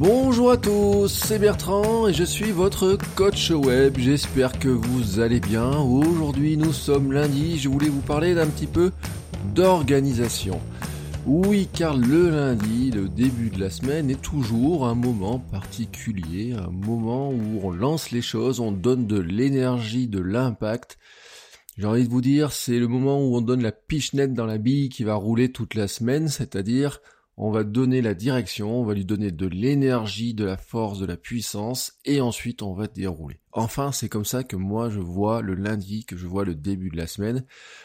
Bonjour à tous, c'est Bertrand et je suis votre coach web. J'espère que vous allez bien. Aujourd'hui, nous sommes lundi. Je voulais vous parler d'un petit peu d'organisation. Oui, car le lundi, le début de la semaine, est toujours un moment particulier, un moment où on lance les choses, on donne de l'énergie, de l'impact. J'ai envie de vous dire, c'est le moment où on donne la pichenette dans la bille qui va rouler toute la semaine, c'est-à-dire on va donner la direction, on va lui donner de l'énergie, de la force, de la puissance, et ensuite on va dérouler. Enfin, c'est comme ça que moi je vois le lundi, que je vois le début de la semaine.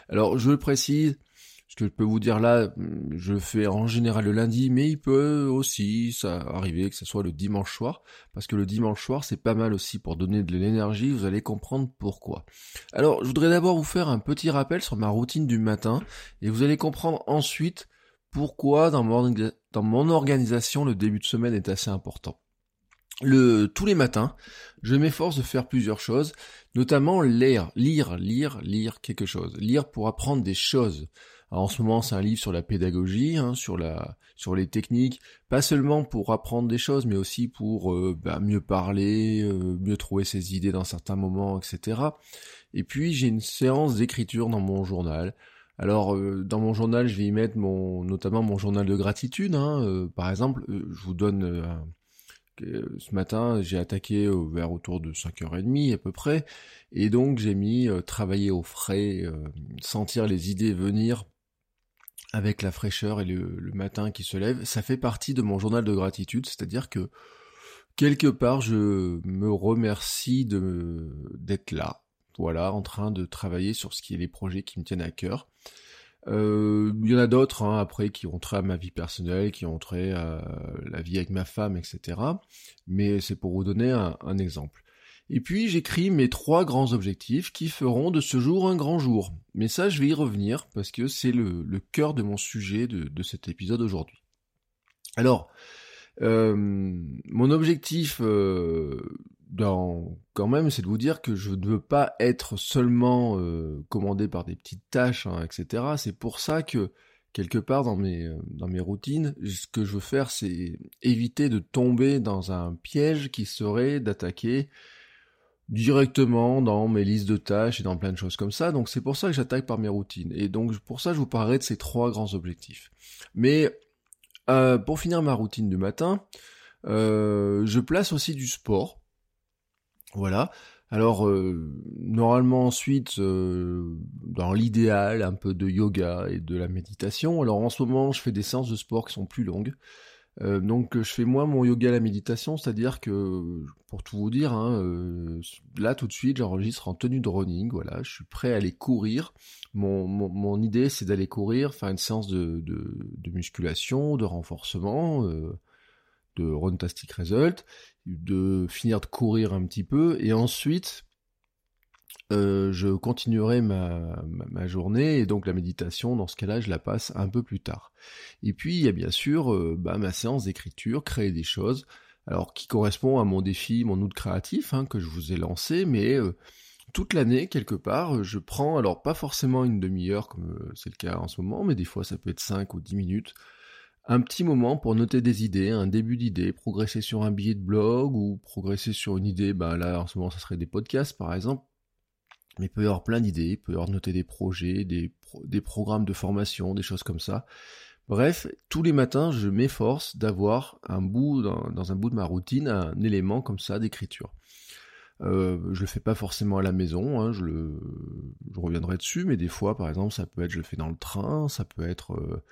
Alors je le précise, ce que je peux vous dire là, je fais en général le lundi, mais il peut aussi ça arriver que ce soit le dimanche soir, parce que le dimanche soir c'est pas mal aussi pour donner de l'énergie, vous allez comprendre pourquoi. Alors je voudrais d'abord vous faire un petit rappel sur ma routine du matin, et vous allez comprendre ensuite pourquoi dans mon, organisation le début de semaine est assez important. Tous les matins, je m'efforce de faire plusieurs choses, notamment lire, lire, lire, lire quelque chose, lire pour apprendre des choses. en ce moment, c'est un livre sur la pédagogie, hein, sur sur les techniques, pas seulement pour apprendre des choses, mais aussi pour euh, bah, mieux parler, euh, mieux trouver ses idées dans certains moments, etc. Et puis j'ai une séance d'écriture dans mon journal alors euh, dans mon journal, je vais y mettre mon, notamment mon journal de gratitude. Hein, euh, par exemple, euh, je vous donne ce matin, j'ai attaqué vers autour de 5h30 à peu près, et donc j'ai mis travailler au frais, sentir les idées venir avec la fraîcheur et le, le, matin qui se lève. Ça fait partie de mon journal de gratitude, c'est-à-dire que quelque part je me remercie de d'être là, voilà, en train de travailler sur ce qui est les projets qui me tiennent à cœur. Euh, il y en a d'autres hein, après qui ont trait à ma vie personnelle, qui ont trait à la vie avec ma femme, etc. Mais c'est pour vous donner un, exemple. Et puis j'écris mes trois grands objectifs qui feront de ce jour un grand jour. Mais ça, je vais y revenir parce que c'est le, cœur de mon sujet de, cet épisode aujourd'hui. Alors, mon objectif euh, dans, quand même, c'est de vous dire que je ne veux pas être seulement euh, commandé par des petites tâches, hein, etc. C'est pour ça que quelque part dans mes dans mes routines, ce que je veux faire, c'est éviter de tomber dans un piège qui serait d'attaquer directement dans mes listes de tâches et dans plein de choses comme ça. Donc c'est pour ça que j'attaque par mes routines. Et donc pour ça, je vous parlerai de ces trois grands objectifs. Mais euh, pour finir ma routine du matin, euh, je place aussi du sport. Voilà. Alors euh, normalement ensuite, dans l'idéal, un peu de yoga et de la méditation. Alors en ce moment, je fais des séances de sport qui sont plus longues. Euh, donc je fais moi mon yoga à la méditation, c'est-à-dire que, pour tout vous dire, hein, euh, là tout de suite j'enregistre en tenue de running, voilà, je suis prêt à aller courir. Mon, idée c'est d'aller courir, faire une séance de musculation, de renforcement, euh, de Runtastic Result, de finir de courir un petit peu, et ensuite euh, je continuerai ma, journée et donc la méditation, dans ce cas-là, je la passe un peu plus tard. Et puis, il y a bien sûr euh, bah, ma séance d'écriture, créer des choses, alors qui correspond à mon défi, mon outil créatif, hein, que je vous ai lancé, mais euh, toute l'année, quelque part, je prends, alors pas forcément une demi-heure, comme c'est le cas en ce moment, mais des fois ça peut être 5 ou 10 minutes, un petit moment pour noter des idées, un début d'idée, progresser sur un billet de blog ou progresser sur une idée, ben là en ce moment ça serait des podcasts par exemple, mais il peut y avoir plein d'idées, il peut y avoir noter des projets, des, des programmes de formation, des choses comme ça. Bref, tous les matins, je m'efforce d'avoir un bout, dans, un bout de ma routine, un élément comme ça d'écriture. Euh, je le fais pas forcément à la maison, hein, je, reviendrai dessus, mais des fois, par exemple, ça peut être je le fais dans le train, ça peut être euh,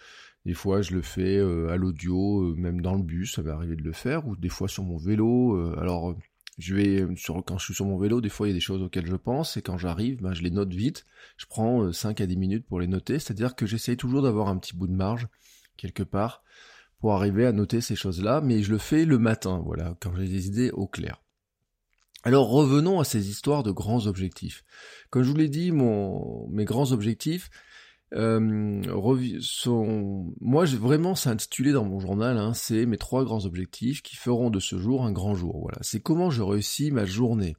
des fois je le fais euh, à l'audio, euh, même dans le bus, ça va arriver de le faire, ou des fois sur mon vélo. alors je vais euh, sur quand je suis sur mon vélo, des fois il y a des choses auxquelles je pense et quand j'arrive, ben, je les note vite. Je prends 5 euh, à 10 minutes pour les noter, c'est-à-dire que j'essaye toujours d'avoir un petit bout de marge quelque part, pour arriver à noter ces choses-là, mais je le fais le matin, voilà, quand j'ai des idées au clair. Alors revenons à ces histoires de grands objectifs. Comme je vous l'ai dit, mon, mes grands objectifs, euh, sont, moi vraiment c'est intitulé dans mon journal, hein, c'est mes trois grands objectifs qui feront de ce jour un grand jour. Voilà, c'est comment je réussis ma journée.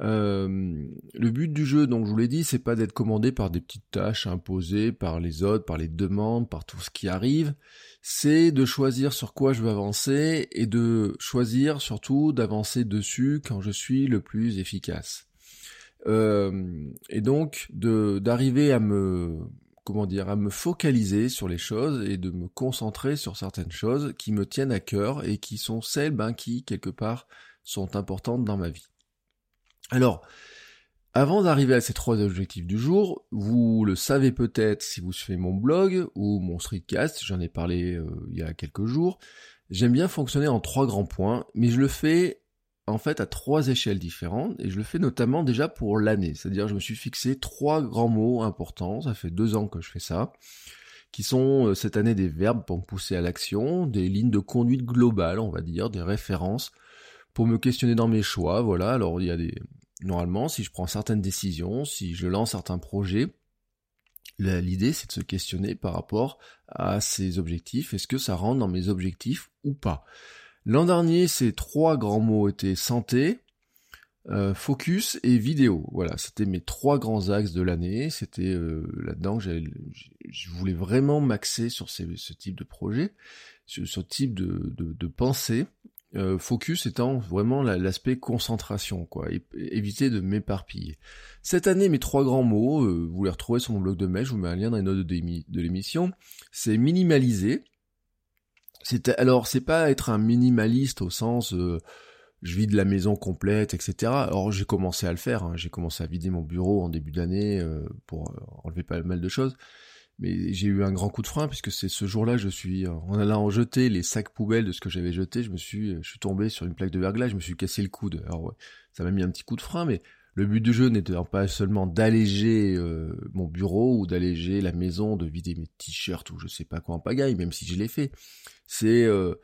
Euh, le but du jeu, donc je vous l'ai dit, c'est pas d'être commandé par des petites tâches imposées par les autres, par les demandes, par tout ce qui arrive. C'est de choisir sur quoi je veux avancer et de choisir surtout d'avancer dessus quand je suis le plus efficace. Euh, et donc de d'arriver à me comment dire à me focaliser sur les choses et de me concentrer sur certaines choses qui me tiennent à cœur et qui sont celles ben, qui quelque part sont importantes dans ma vie. Alors, avant d'arriver à ces trois objectifs du jour, vous le savez peut-être si vous suivez mon blog ou mon streetcast, j'en ai parlé euh, il y a quelques jours, j'aime bien fonctionner en trois grands points, mais je le fais en fait à trois échelles différentes et je le fais notamment déjà pour l'année, c'est-à-dire je me suis fixé trois grands mots importants, ça fait deux ans que je fais ça, qui sont euh, cette année des verbes pour me pousser à l'action, des lignes de conduite globales, on va dire, des références pour me questionner dans mes choix, voilà. Alors il y a des normalement si je prends certaines décisions, si je lance certains projets, l'idée c'est de se questionner par rapport à ces objectifs, est-ce que ça rentre dans mes objectifs ou pas? L'an dernier, ces trois grands mots étaient santé, euh, focus et vidéo. Voilà, c'était mes trois grands axes de l'année. C'était euh, là-dedans que je voulais vraiment m'axer sur ce type de projet, sur ce type de, pensée. Euh, focus étant vraiment l'aspect concentration, quoi, éviter de m'éparpiller. Cette année, mes trois grands mots, vous les retrouvez sur mon blog de mai, je vous mets un lien dans les notes de, l'émission, c'est minimaliser. C'est alors c'est pas être un minimaliste au sens euh, je vide la maison complète, etc. Alors j'ai commencé à le faire, hein. j'ai commencé à vider mon bureau en début d'année pour enlever pas mal de choses mais j'ai eu un grand coup de frein puisque c'est ce jour-là, je suis en allant jeter les sacs poubelles de ce que j'avais jeté, je me suis, je suis tombé sur une plaque de verglas, je me suis cassé le coude. Alors ouais, ça m'a mis un petit coup de frein, mais le but du jeu n'était pas seulement d'alléger euh, mon bureau ou d'alléger la maison, de vider mes t-shirts ou je sais pas quoi en pagaille, même si je l'ai fait. C'est euh,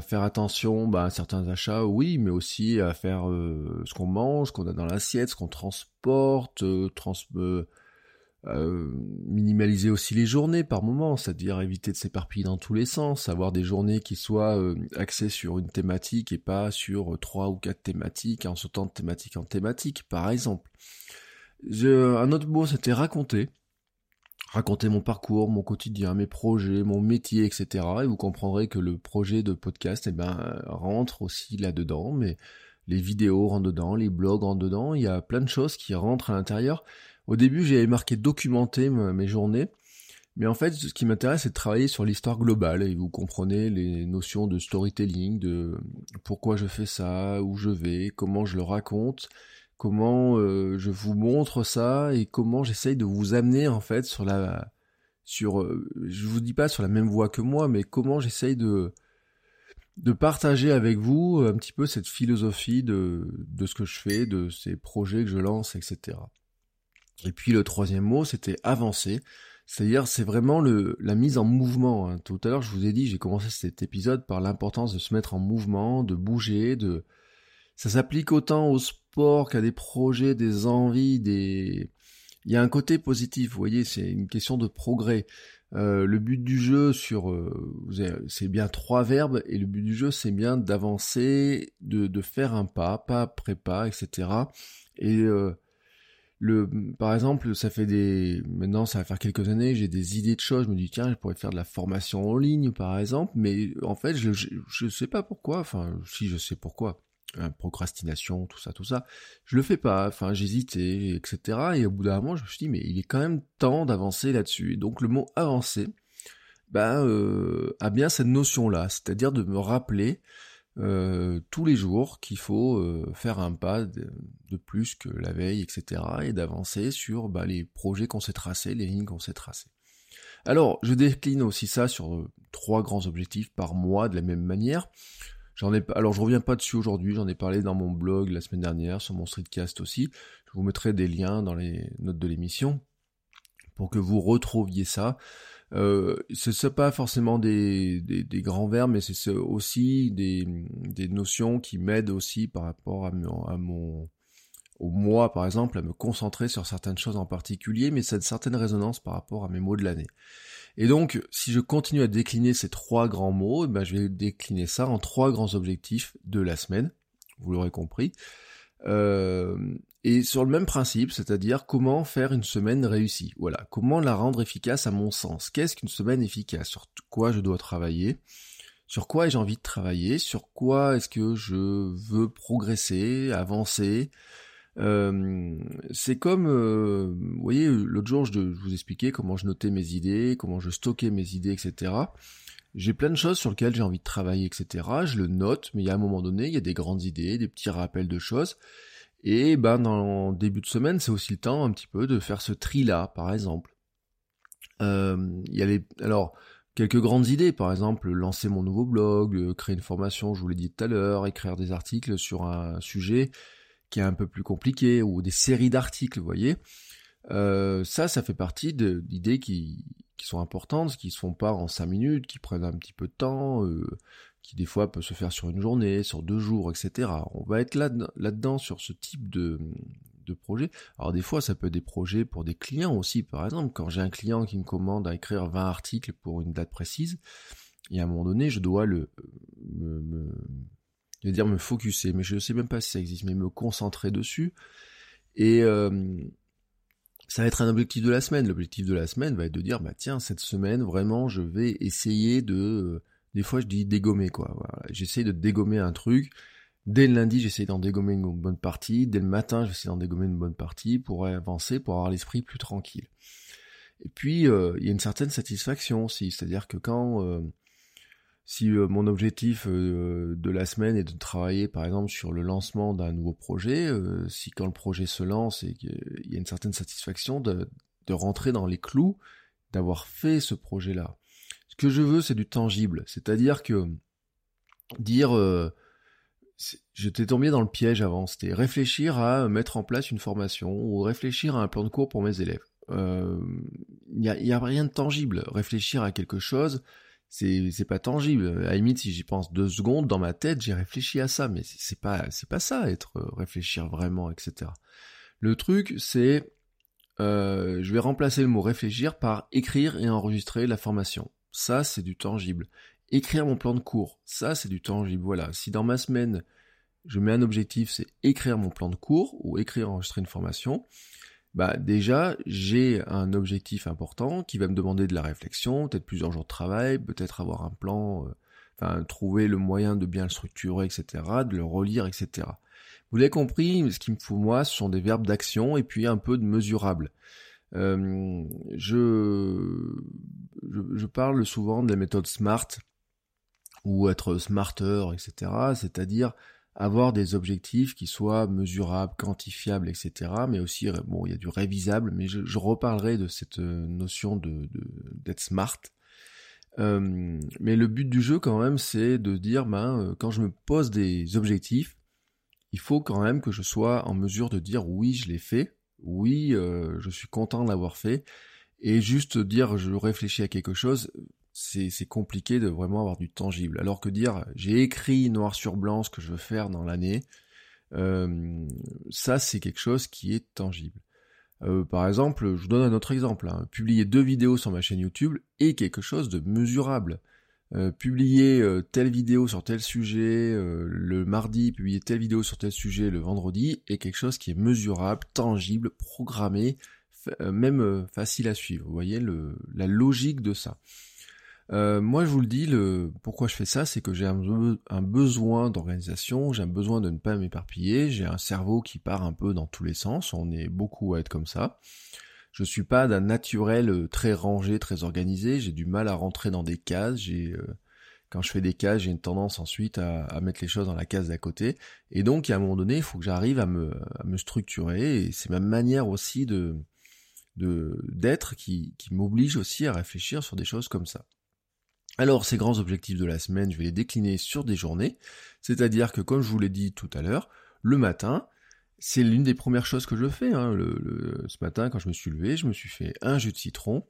faire attention bah, à certains achats, oui, mais aussi à faire euh, ce qu'on mange, ce qu'on a dans l'assiette, ce qu'on transporte, trans euh, minimaliser aussi les journées par moment, c'est-à-dire éviter de s'éparpiller dans tous les sens, avoir des journées qui soient euh, axées sur une thématique et pas sur euh, trois ou quatre thématiques en sautant de thématique en thématique, par exemple. un autre mot, c'était raconter. Raconter mon parcours, mon quotidien, mes projets, mon métier, etc. Et vous comprendrez que le projet de podcast, eh ben, rentre aussi là-dedans, mais les vidéos rentrent dedans, les blogs rentrent dedans, il y a plein de choses qui rentrent à l'intérieur. Au début, j'avais marqué documenter mes journées, mais en fait, ce qui m'intéresse, c'est de travailler sur l'histoire globale, et vous comprenez les notions de storytelling, de pourquoi je fais ça, où je vais, comment je le raconte, comment euh, je vous montre ça, et comment j'essaye de vous amener, en fait, sur la... sur euh, je vous dis pas sur la même voie que moi, mais comment j'essaye de de partager avec vous un petit peu cette philosophie de, de ce que je fais, de ces projets que je lance, etc. Et puis le troisième mot, c'était avancer. C'est-à-dire, c'est vraiment le, la mise en mouvement. Hein. Tout à l'heure, je vous ai dit, j'ai commencé cet épisode par l'importance de se mettre en mouvement, de bouger, de. Ça s'applique autant au sport qu'à des projets, des envies, des. Il y a un côté positif, vous voyez, c'est une question de progrès. Euh, le but du jeu sur, euh, c'est bien trois verbes et le but du jeu c'est bien d'avancer, de, de faire un pas, pas après pas, etc. Et euh, le, par exemple, ça fait des, maintenant ça va faire quelques années, j'ai des idées de choses, je me dis tiens, je pourrais faire de la formation en ligne par exemple, mais en fait je, je, sais pas pourquoi, enfin si je sais pourquoi, hein, procrastination, tout ça, tout ça, je le fais pas, enfin j'hésitais, etc. Et au bout d'un moment je me suis dit mais il est quand même temps d'avancer là-dessus. Donc le mot avancer, ben euh, a bien cette notion là, c'est-à-dire de me rappeler euh, tous les jours qu'il faut euh, faire un pas de, plus que la veille, etc. et d'avancer sur bah, les projets qu'on s'est tracés, les lignes qu'on s'est tracées. Alors, je décline aussi ça sur euh, trois grands objectifs par mois de la même manière. Alors je reviens pas dessus aujourd'hui, j'en ai parlé dans mon blog la semaine dernière, sur mon streetcast aussi. Je vous mettrai des liens dans les notes de l'émission pour que vous retrouviez ça. Euh, c'est pas forcément des, grands verbes, mais c'est aussi des, notions qui m'aident aussi par rapport à à mon au moi, par exemple, à me concentrer sur certaines choses en particulier, mais ça a une certaine résonance par rapport à mes mots de l'année. Et donc, si je continue à décliner ces trois grands mots, eh ben, je vais décliner ça en trois grands objectifs de la semaine, vous l'aurez compris. Euh, et sur le même principe, c'est-à-dire comment faire une semaine réussie. Voilà, comment la rendre efficace à mon sens. Qu'est-ce qu'une semaine efficace? Sur quoi je dois travailler? Sur quoi j'ai envie de travailler? Sur quoi est-ce que je veux progresser, avancer? Euh, c'est comme, euh, vous voyez, l'autre jour, je, vous expliquais comment je notais mes idées, comment je stockais mes idées, etc. J'ai plein de choses sur lesquelles j'ai envie de travailler, etc. Je le note, mais il y a un moment donné, il y a des grandes idées, des petits rappels de choses. Et ben, dans le début de semaine, c'est aussi le temps un petit peu de faire ce tri-là, par exemple. Euh, il y a les, alors, quelques grandes idées, par exemple, lancer mon nouveau blog, créer une formation, je vous l'ai dit tout à l'heure, écrire des articles sur un sujet qui est un peu plus compliqué, ou des séries d'articles, vous voyez. Euh, ça, ça fait partie d'idées qui, qui sont importantes, qui se font pas en cinq minutes, qui prennent un petit peu de temps, euh, qui des fois peuvent se faire sur une journée, sur deux jours, etc. On va être là, là-dedans sur ce type de, de projet. Alors des fois, ça peut être des projets pour des clients aussi, par exemple. Quand j'ai un client qui me commande à écrire 20 articles pour une date précise, et à un moment donné, je dois le me, je dire me focuser, mais je ne sais même pas si ça existe, mais me concentrer dessus. Et euh, ça va être un objectif de la semaine. L'objectif de la semaine va être de dire, bah tiens, cette semaine, vraiment, je vais essayer de... Euh, des fois, je dis dégommer, quoi. Voilà. J'essaie de dégommer un truc. Dès le lundi, j'essaie d'en dégommer une bonne partie. Dès le matin, j'essaie d'en dégommer une bonne partie pour avancer, pour avoir l'esprit plus tranquille. Et puis, euh, il y a une certaine satisfaction aussi. C'est-à-dire que quand si euh, mon objectif euh, de la semaine est de travailler par exemple sur le lancement d'un nouveau projet, euh, si quand le projet se lance et qu'il y a une certaine satisfaction de, rentrer dans les clous, d'avoir fait ce projet-là. Ce que je veux, c'est du tangible, c'est-à-dire que dire je t'ai tombé dans le piège avant, c'était réfléchir à mettre en place une formation ou réfléchir à un plan de cours pour mes élèves. Il n'y a rien de tangible. Réfléchir à quelque chose, c'est pas tangible. À la limite, si j'y pense deux secondes dans ma tête, j'ai réfléchi à ça, mais c'est pas c'est pas ça être euh, réfléchir vraiment, etc. Le truc, c'est euh, je vais remplacer le mot réfléchir par écrire et enregistrer la formation. Ça, c'est du tangible. Écrire mon plan de cours, ça, c'est du tangible. Voilà. Si dans ma semaine, je mets un objectif, c'est écrire mon plan de cours ou écrire, enregistrer une formation, bah déjà j'ai un objectif important qui va me demander de la réflexion, peut-être plusieurs jours de travail, peut-être avoir un plan, euh, enfin trouver le moyen de bien le structurer, etc., de le relire, etc. Vous l'avez compris, ce qu'il me faut moi, ce sont des verbes d'action et puis un peu de mesurable. Euh, je, je, je, parle souvent de la méthode SMART ou être smarter, etc., c'est-à-dire avoir des objectifs qui soient mesurables, quantifiables, etc. Mais aussi, bon, il y a du révisable, mais je, reparlerai de cette euh, notion de d'être smart. Euh, mais le but du jeu, quand même, c'est de dire, ben, euh, quand je me pose des objectifs, il faut quand même que je sois en mesure de dire oui, je l'ai fait, oui, je suis content de l'avoir fait, et juste dire je réfléchis à quelque chose, c'est compliqué de vraiment avoir du tangible. Alors que dire j'ai écrit noir sur blanc ce que je veux faire dans l'année, euh, ça c'est quelque chose qui est tangible. Euh, par exemple, je vous donne un autre exemple. Hein. Publier deux vidéos sur ma chaîne YouTube est quelque chose de mesurable. Euh, publier telle vidéo sur tel sujet le mardi, publier telle vidéo sur tel sujet le vendredi est quelque chose qui est mesurable, tangible, programmé, même facile à suivre. Vous voyez le, la logique de ça. Euh, moi, je vous le dis, le pourquoi je fais ça, c'est que j'ai un, besoin d'organisation, j'ai un besoin de ne pas m'éparpiller, j'ai un cerveau qui part un peu dans tous les sens, on est beaucoup à être comme ça. Je suis pas d'un naturel euh, très rangé, très organisé, j'ai du mal à rentrer dans des cases, j'ai euh, quand je fais des cases, j'ai une tendance ensuite à, mettre les choses dans la case d'à côté. Et donc, à un moment donné, il faut que j'arrive à me, à me structurer. Et c'est ma manière aussi de d'être qui, qui m'oblige aussi à réfléchir sur des choses comme ça. Alors ces grands objectifs de la semaine, je vais les décliner sur des journées, c'est-à-dire que comme je vous l'ai dit tout à l'heure, le matin, c'est l'une des premières choses que je fais. Hein. ce matin, quand je me suis levé, je me suis fait un jus de citron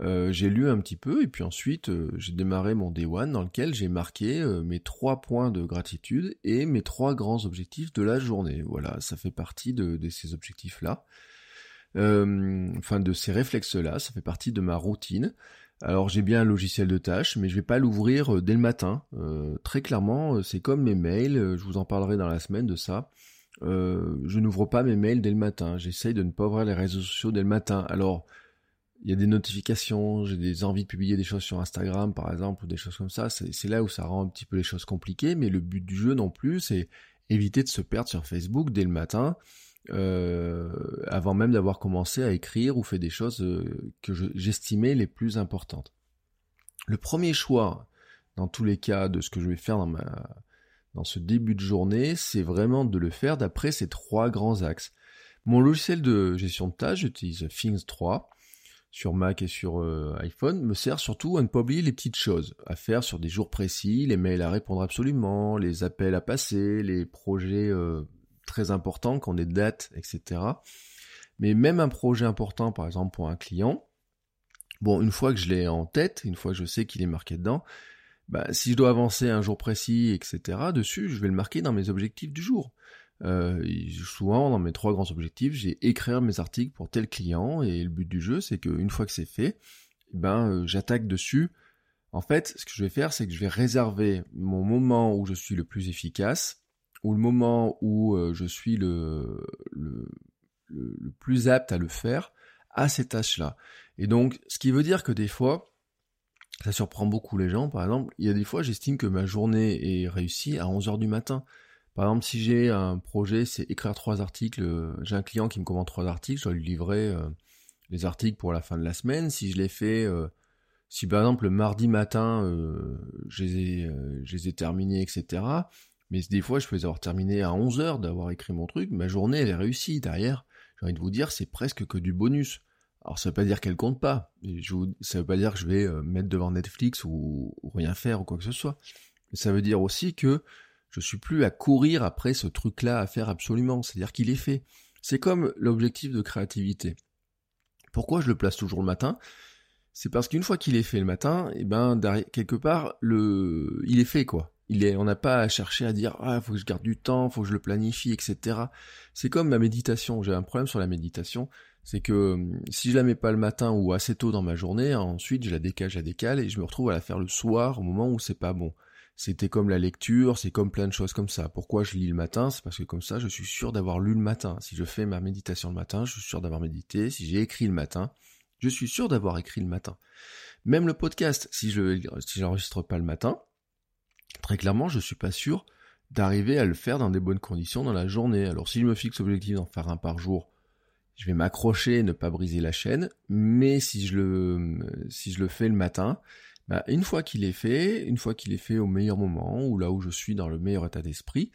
Euh, j'ai lu un petit peu et puis ensuite euh, j'ai démarré mon Day One dans lequel j'ai marqué euh, mes trois points de gratitude et mes trois grands objectifs de la journée. Voilà, ça fait partie de, de ces objectifs-là. enfin de ces réflexes-là, ça fait partie de ma routine. Alors j'ai bien un logiciel de tâches, mais je vais pas l'ouvrir dès le matin. très clairement, c'est comme mes mails, je vous en parlerai dans la semaine de ça. je n'ouvre pas mes mails dès le matin. J'essaye de ne pas ouvrir les réseaux sociaux dès le matin. Alors il y a des notifications, j'ai des envies de publier des choses sur Instagram par exemple ou des choses comme ça, c'est là où ça rend un petit peu les choses compliquées, mais le but du jeu non plus, c'est éviter de se perdre sur Facebook dès le matin, euh, avant même d'avoir commencé à écrire ou fait des choses euh, que j'estimais les plus importantes. Le premier choix, dans tous les cas, de ce que je vais faire dans ce début de journée, c'est vraiment de le faire d'après ces trois grands axes. Mon logiciel de gestion de tâches, j'utilise Things 3 sur Mac et sur euh, iPhone me sert surtout à ne pas oublier les petites choses à faire sur des jours précis, les mails à répondre absolument, les appels à passer, les projets très importants qui ont des dates, etc. Mais même un projet important, par exemple pour un client, bon, une fois que je l'ai en tête, une fois que je sais qu'il est marqué dedans, bah, si je dois avancer un jour précis, etc., dessus, je vais le marquer dans mes objectifs du jour. Euh, souvent, dans mes trois grands objectifs, j'ai écrire mes articles pour tel client, et le but du jeu, c'est qu'une fois que c'est fait, eh ben, euh, j'attaque dessus. En fait, ce que je vais faire, c'est que je vais réserver mon moment où je suis le plus efficace, le moment où euh, je suis le, plus apte à le faire, à ces tâches-là. Et donc, ce qui veut dire que des fois, ça surprend beaucoup les gens, par exemple, il y a des fois, j'estime que ma journée est réussie à 11h du matin. Par exemple, si j'ai un projet, c'est écrire trois articles, euh, j'ai un client qui me commande trois articles, je dois lui livrer euh, les articles pour la fin de la semaine. Si je les fais, si par exemple le mardi matin, je, les ai, terminés, etc. Mais des fois, je les avoir terminés à 11 heures d'avoir écrit mon truc, ma journée, elle est réussie. Derrière, j'ai envie de vous dire, c'est presque que du bonus. Alors ça veut pas dire qu'elle compte pas. Je ça veut pas dire que je vais mettre devant Netflix ou, rien faire ou quoi que ce soit. Mais ça veut dire aussi que je suis plus à courir après ce truc-là à faire absolument. C'est-à-dire qu'il est fait. C'est comme l'objectif de créativité. Pourquoi je le place toujours le matin? C'est parce qu'une fois qu'il est fait le matin, et eh ben quelque part le, il est fait quoi. Il est, on n'a pas à chercher à dire ah faut que je garde du temps, faut que je le planifie, etc. C'est comme ma méditation. J'ai un problème sur la méditation, c'est que hum, si je la mets pas le matin ou assez tôt dans ma journée, ensuite je la décale, je la décale et je me retrouve à la faire le soir au moment où c'est pas bon. C'était comme la lecture, c'est comme plein de choses comme ça. Pourquoi je lis le matin? C'est parce que comme ça, je suis sûr d'avoir lu le matin. Si je fais ma méditation le matin, je suis sûr d'avoir médité. Si j'ai écrit le matin, je suis sûr d'avoir écrit le matin. Même le podcast, si je si j'enregistre pas le matin, très clairement, je suis pas sûr d'arriver à le faire dans des bonnes conditions dans la journée. Alors si je me fixe l'objectif d'en faire un par jour, je vais m'accrocher et ne pas briser la chaîne, mais si je le si je le fais le matin, bah, une fois qu'il est fait, une fois qu'il est fait au meilleur moment, ou là où je suis dans le meilleur état d'esprit,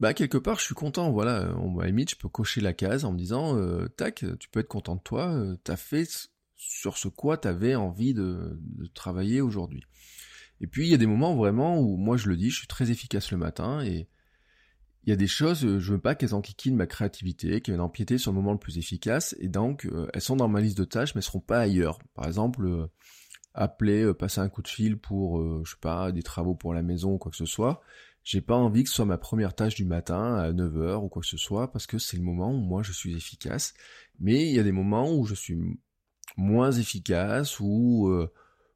bah quelque part je suis content, voilà, on, à limite je peux cocher la case en me disant, euh, tac, tu peux être content de toi, euh, t'as fait sur ce quoi t'avais envie de travailler aujourd'hui. Et puis il y a des moments vraiment où moi je le dis, je suis très efficace le matin et il y a des choses, euh, je veux pas qu'elles enquiquinent ma créativité, qu'elles empiéter sur le moment le plus efficace, et donc euh, elles sont dans ma liste de tâches, mais elles seront pas ailleurs. Par exemple, euh, appeler, passer un coup de fil pour, je sais pas, des travaux pour la maison ou quoi que ce soit, j'ai pas envie que ce soit ma première tâche du matin à 9h ou quoi que ce soit, parce que c'est le moment où moi je suis efficace. Mais il y a des moments où je suis moins efficace, ou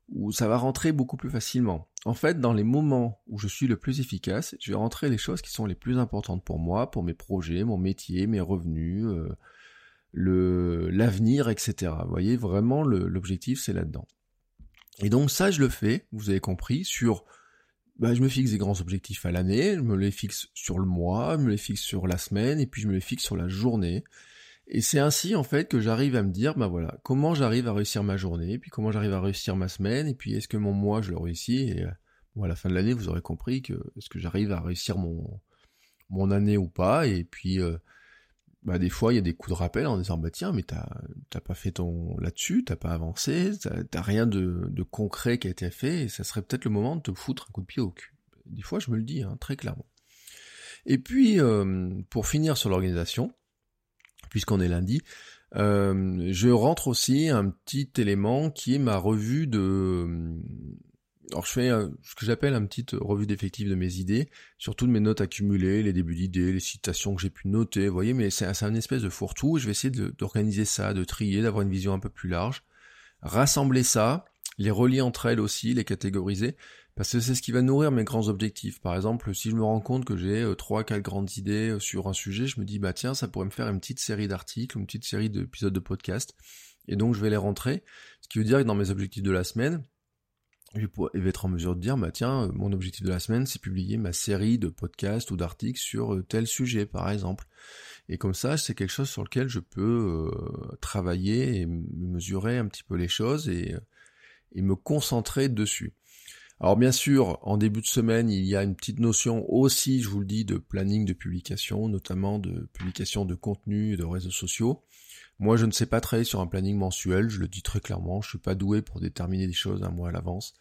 où ça va rentrer beaucoup plus facilement. En fait, dans les moments où je suis le plus efficace, je vais rentrer les choses qui sont les plus importantes pour moi, pour mes projets, mon métier, mes revenus, le l'avenir, etc. Vous voyez, vraiment l'objectif c'est là-dedans. Et donc ça, je le fais, vous avez compris, sur... Bah, je me fixe des grands objectifs à l'année, je me les fixe sur le mois, je me les fixe sur la semaine, et puis je me les fixe sur la journée. Et c'est ainsi, en fait, que j'arrive à me dire, bah voilà, comment j'arrive à réussir ma journée, puis comment j'arrive à réussir ma semaine, et puis est-ce que mon mois, je le réussis, et bon, à la fin de l'année, vous aurez compris que est-ce que j'arrive à réussir mon, mon année ou pas, et puis... Euh, bah des fois il y a des coups de rappel en disant bah tiens mais t'as t'as pas fait ton là-dessus, t'as pas avancé, t'as rien de, de, concret qui a été fait, et ça serait peut-être le moment de te foutre un coup de pied au cul. Des fois je me le dis hein, très clairement. Et puis euh, pour finir sur l'organisation, puisqu'on est lundi, Euh, je rentre aussi un petit élément qui est ma revue de... Alors je fais ce que j'appelle une petite revue d'effectifs de mes idées, surtout de mes notes accumulées, les débuts d'idées, les citations que j'ai pu noter, vous voyez, mais c'est un espèce de fourre-tout, je vais essayer d'organiser ça, de trier, d'avoir une vision un peu plus large, rassembler ça, les relier entre elles aussi, les catégoriser, parce que c'est ce qui va nourrir mes grands objectifs. Par exemple, si je me rends compte que j'ai euh, trois, quatre grandes idées euh, sur un sujet, je me dis bah tiens, ça pourrait me faire une petite série d'articles, une petite série d'épisodes de podcast. Et donc je vais les rentrer. Ce qui veut dire que dans mes objectifs de la semaine, je vais être en mesure de dire bah tiens, euh, mon objectif de la semaine, c'est publier ma série de podcasts ou d'articles sur tel sujet, par exemple. Et comme ça, c'est quelque chose sur lequel je peux travailler et mesurer un petit peu les choses et, et me concentrer dessus. Alors bien sûr, en début de semaine, il y a une petite notion aussi, je vous le dis, de planning de publication, notamment de publication de contenu de réseaux sociaux. Moi, je ne sais pas travailler sur un planning mensuel, je le dis très clairement, je suis pas doué pour déterminer des choses un mois à l'avance.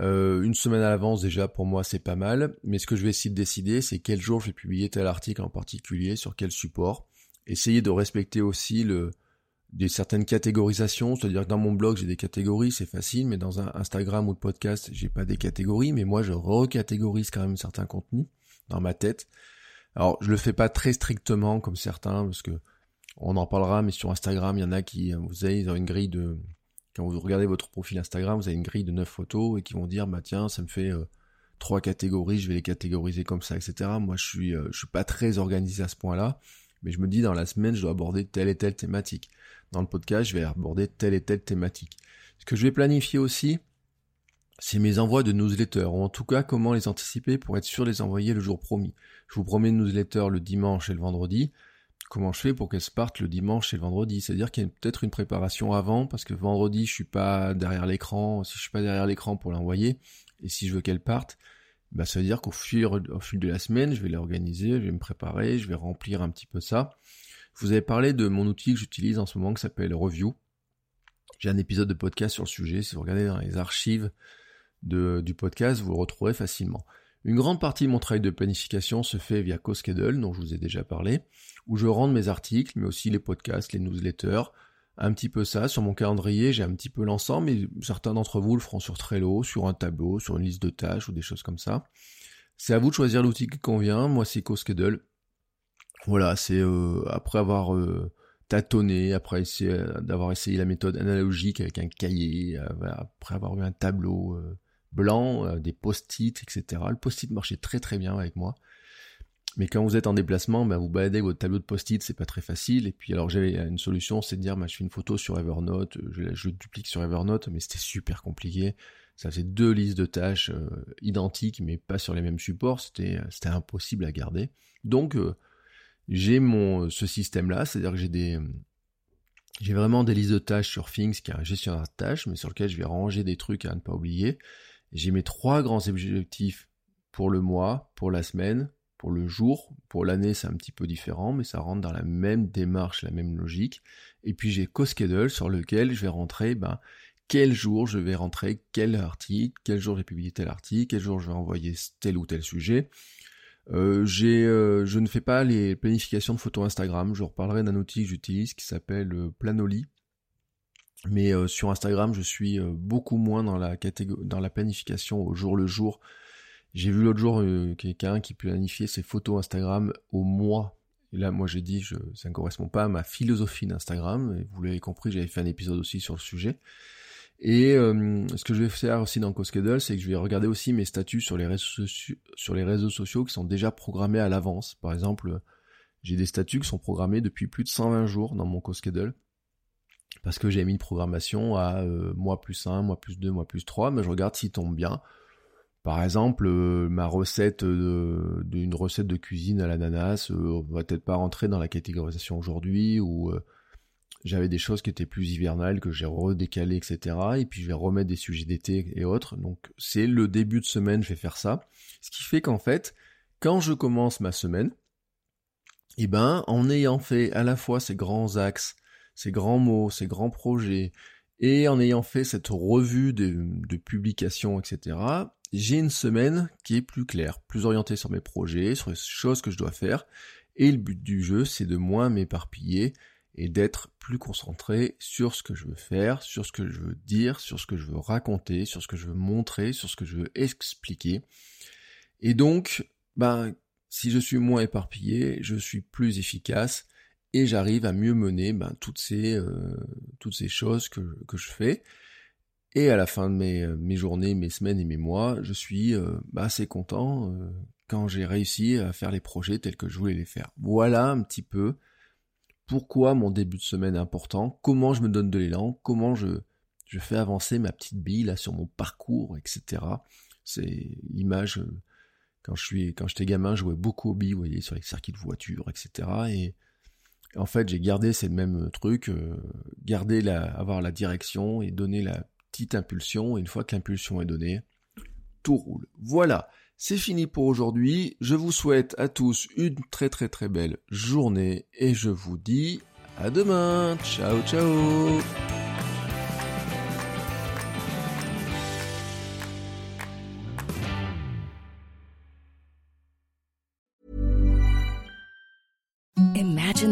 Euh, une semaine à l'avance déjà pour moi c'est pas mal, mais ce que je vais essayer de décider c'est quel jour je vais publier tel article en particulier, sur quel support. Essayer de respecter aussi le, des certaines catégorisations, c'est-à-dire que dans mon blog j'ai des catégories, c'est facile, mais dans un Instagram ou le podcast j'ai pas des catégories, mais moi je recatégorise quand même certains contenus dans ma tête. Alors je le fais pas très strictement comme certains, parce que on en parlera, mais sur Instagram il y en a qui, vous avez, une grille de, quand vous regardez votre profil Instagram, vous avez une grille de 9 photos et qui vont dire bah tiens ça me fait euh, trois catégories, je vais les catégoriser comme ça, etc. Moi je suis, euh, je suis pas très organisé à ce point-là, mais je me dis dans la semaine je dois aborder telle et telle thématique dans le podcast, je vais aborder telle et telle thématique. Ce que je vais planifier aussi, c'est mes envois de newsletters, ou en tout cas comment les anticiper pour être sûr de les envoyer le jour promis. Je vous promets une newsletter le dimanche et le vendredi. Comment je fais pour qu'elle se parte le dimanche et le vendredi? C'est-à-dire qu'il y a peut-être une préparation avant, parce que vendredi je suis pas derrière l'écran, si je suis pas derrière l'écran pour l'envoyer, et si je veux qu'elle parte, bah ça veut dire qu'au fil, fil de la semaine, je vais l'organiser, je vais me préparer, je vais remplir un petit peu ça. Je vous avais parlé de mon outil que j'utilise en ce moment qui s'appelle Review. J'ai un épisode de podcast sur le sujet. Si vous regardez dans les archives du podcast, vous le retrouverez facilement. Une grande partie de mon travail de planification se fait via CoSchedule, dont je vous ai déjà parlé, où je rentre mes articles, mais aussi les podcasts, les newsletters, un petit peu ça. Sur mon calendrier, j'ai un petit peu l'ensemble, mais certains d'entre vous le feront sur Trello, sur un tableau, sur une liste de tâches ou des choses comme ça. C'est à vous de choisir l'outil qui convient. Moi, c'est CoSchedule. Voilà, c'est euh, après avoir euh, tâtonné, après essayer, d'avoir essayé la méthode analogique avec un cahier, euh, après avoir eu un tableau blanc, des post-it, etc. Le post-it marchait très très bien avec moi. Mais quand vous êtes en déplacement, ben, vous baladez votre tableau de post-it, c'est pas très facile. Et puis alors j'avais une solution, c'est de dire, ben, je fais une photo sur Evernote, je, je duplique sur Evernote, mais c'était super compliqué. Ça faisait deux listes de tâches identiques, mais pas sur les mêmes supports. C'était c'était impossible à garder. Donc j'ai mon ce système là, c'est-à-dire que j'ai des j'ai vraiment des listes de tâches sur Things qui est un gestionnaire de tâches, mais sur lequel je vais ranger des trucs à ne pas oublier. J'ai mes trois grands objectifs pour le mois, pour la semaine, pour le jour. Pour l'année, c'est un petit peu différent, mais ça rentre dans la même démarche, la même logique. Et puis j'ai CoSchedule sur lequel je vais rentrer, ben, quel jour je vais rentrer quel article, quel jour j'ai publié tel article, quel jour je vais envoyer tel ou tel sujet. Euh, j'ai, euh, je ne fais pas les planifications de photos Instagram. Je reparlerai d'un outil que j'utilise qui s'appelle euh, Planoly. Mais sur Instagram, je suis beaucoup moins dans la dans la planification au jour le jour. J'ai vu l'autre jour quelqu'un qui planifiait ses photos Instagram au mois. Et là, moi, j'ai dit, ça ne correspond pas à ma philosophie d'Instagram. Vous l'avez compris, j'avais fait un épisode aussi sur le sujet. Et euh, ce que je vais faire aussi dans CoSchedule, c'est que je vais regarder aussi mes statuts sur les réseaux sociaux, sur les réseaux sociaux qui sont déjà programmés à l'avance. Par exemple, j'ai des statuts qui sont programmés depuis plus de 120 jours dans mon CoSchedule. Parce que j'ai mis une programmation à euh, mois plus 1, mois plus 2, mois plus 3, mais je regarde s'ils tombent bien. Par exemple, euh, ma recette d'une recette de cuisine à l'ananas va peut-être pas rentrer dans la catégorisation aujourd'hui, ou j'avais des choses qui étaient plus hivernales, que j'ai redécalées, etc. Et puis je vais remettre des sujets d'été et autres. Donc c'est le début de semaine, je vais faire ça. Ce qui fait qu'en fait, quand je commence ma semaine, eh ben, en ayant fait à la fois ces grands axes, ces grands mots, ces grands projets, et en ayant fait cette revue de, de publications, etc., j'ai une semaine qui est plus claire, plus orientée sur mes projets, sur les choses que je dois faire. Et le but du jeu, c'est de moins m'éparpiller et d'être plus concentré sur ce que je veux faire, sur ce que je veux dire, sur ce que je veux raconter, sur ce que je veux montrer, sur ce que je veux expliquer. Et donc, ben, si je suis moins éparpillé, je suis plus efficace et j'arrive à mieux mener ben, toutes ces euh, toutes ces choses que, que je fais. Et à la fin de mes, mes journées, mes semaines et mes mois, je suis euh, ben, assez content euh, quand j'ai réussi à faire les projets tels que je voulais les faire. Voilà un petit peu pourquoi mon début de semaine est important, comment je me donne de l'élan, comment je, je fais avancer ma petite bille là sur mon parcours, etc. C'est l'image quand je suis quand j'étais gamin, je jouais beaucoup aux billes, vous voyez, sur les circuits de voiture, etc. Et en fait, j'ai gardé ces mêmes trucs, euh, garder la, avoir la direction et donner la impulsion. Une fois que l'impulsion est donnée, tout roule. Voilà, c'est fini pour aujourd'hui. Je vous souhaite à tous une très très très belle journée et je vous dis à demain. Ciao ciao